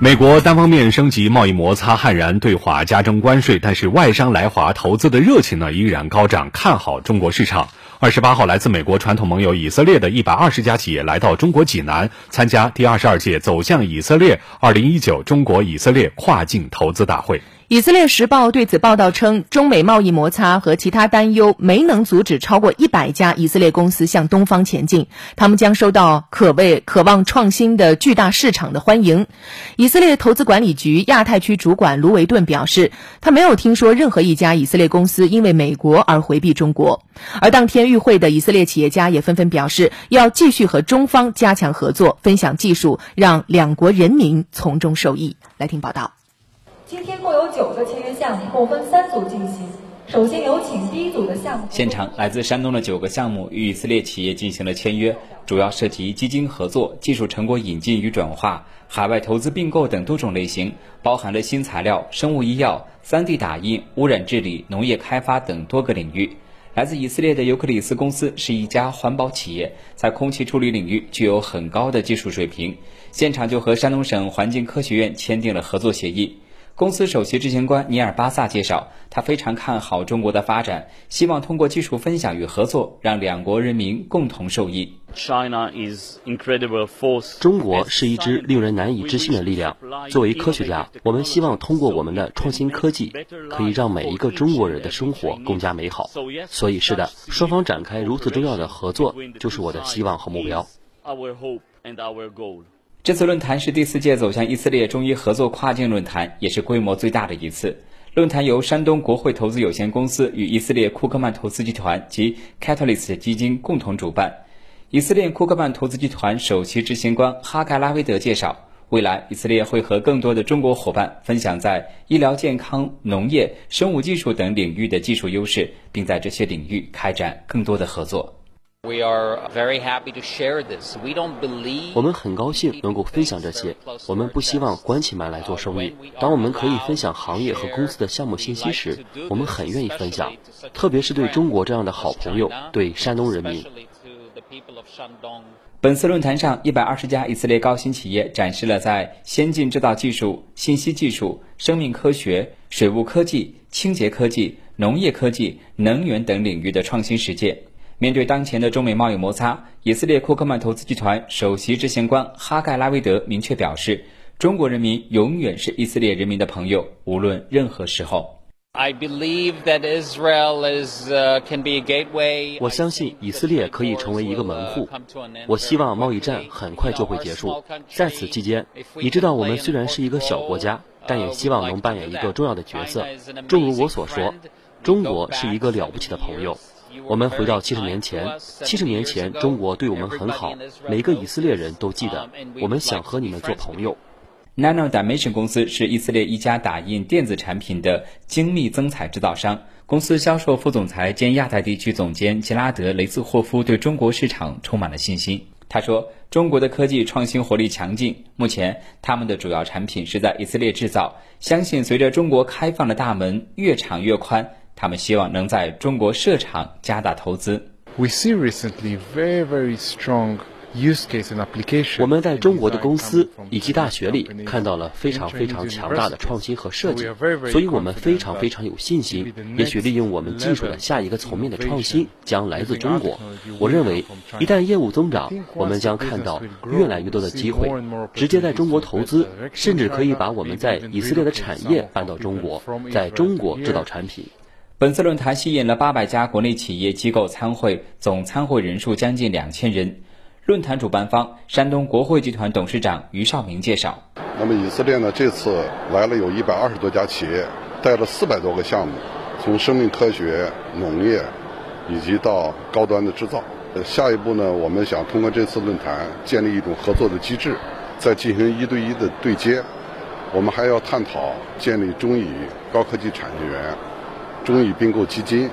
美国单方面升级贸易摩擦，悍然对华加征关税，但是外商来华投资的热情呢依然高涨，看好中国市场。二十八号，来自美国传统盟友以色列的一百二十家企业来到中国济南，参加第二十二届走向以色列二零一九中国以色列跨境投资大会。以色列时报对此报道称，中美贸易摩擦和其他担忧没能阻止超过一百家以色列公司向东方前进，他们将受到可谓渴望创新的巨大市场的欢迎。以色列投资管理局亚太区主管卢维顿表示，他没有听说任何一家以色列公司因为美国而回避中国。而当天与会的以色列企业家也纷纷表示，要继续和中方加强合作，分享技术，让两国人民从中受益。来听报道。今天共有九个签约项目，共分三组进行。首先有请第一组的项目。现场来自山东的九个项目与以色列企业进行了签约，主要涉及基金合作、技术成果引进与转化、海外投资并购等多种类型，包含了新材料、生物医药、3D 打印、污染治理、农业开发等多个领域。来自以色列的尤克里斯公司是一家环保企业，在空气处理领域具有很高的技术水平，现场就和山东省环境科学院签订了合作协议。公司首席执行官尼尔巴萨介绍，他非常看好中国的发展，希望通过技术分享与合作，让两国人民共同受益。China is incredible force. 中国是一支令人难以置信的力量。作为科学家，我们希望通过我们的创新科技，可以让每一个中国人的生活更加美好。所以，是的，双方展开如此重要的合作，就是我的希望和目标。这次论坛是第四届走向以色列中医合作跨境论坛，也是规模最大的一次。论坛由山东国汇投资有限公司与以色列库克曼投资集团及 Catalyst 基金共同主办。以色列库克曼投资集团首席执行官哈盖拉维德介绍，未来以色列会和更多的中国伙伴分享在医疗健康、农业、生物技术等领域的技术优势，并在这些领域开展更多的合作。We are very happy to share this. We don't believe. 我们很高兴能够分享这些。我们不希望关起门来做生意。当我们可以分享行业和公司的项目信息时，我们很愿意分享，特别是对中国这样的好朋友，对山东人民。本次论坛上，一百二十家以色列高新企业展示了在先进制造技术、信息技术、生命科学、水务科技、清洁科技、农业科技、能源等领域的创新实践。面对当前的中美贸易摩擦，以色列库克曼投资集团首席执行官哈盖拉维德明确表示：“中国人民永远是以色列人民的朋友，无论任何时候。” I believe that Israel is can be a gateway. 我相信以色列可以成为一个门户。我希望贸易战很快就会结束。在此期间，你知道我们虽然是一个小国家，但也希望能扮演一个重要的角色。正如我所说，中国是一个了不起的朋友。我们回到七十年前，七十年前中国对我们很好，每个以色列人都记得。我们想和你们做朋友。Nano Dimension 公司是以色列一家打印电子产品的精密增彩制造商。公司销售副总裁兼亚太地区总监吉拉德·雷兹霍夫对中国市场充满了信心。他说：“中国的科技创新活力强劲，目前他们的主要产品是在以色列制造。相信随着中国开放的大门越敞越宽。”他们希望能在中国设厂，加大投资。We see recently very very strong use case and application. 我们在中国的公司以及大学里看到了非常非常强大的创新和设计，所以我们非常非常有信心。也许利用我们技术的下一个层面的创新将来自中国。我认为，一旦业务增长，我们将看到越来越多的机会，直接在中国投资，甚至可以把我们在以色列的产业搬到中国，在中国制造产品。本次论坛吸引了八百家国内企业机构参会，总参会人数将近两千人。论坛主办方山东国汇集团董事长于少明介绍：那么以色列呢，这次来了有一百二十多家企业，带了四百多个项目，从生命科学、农业，以及到高端的制造。下一步呢，我们想通过这次论坛建立一种合作的机制，再进行一对一的对接。我们还要探讨建立中以高科技产业园。中意并购基金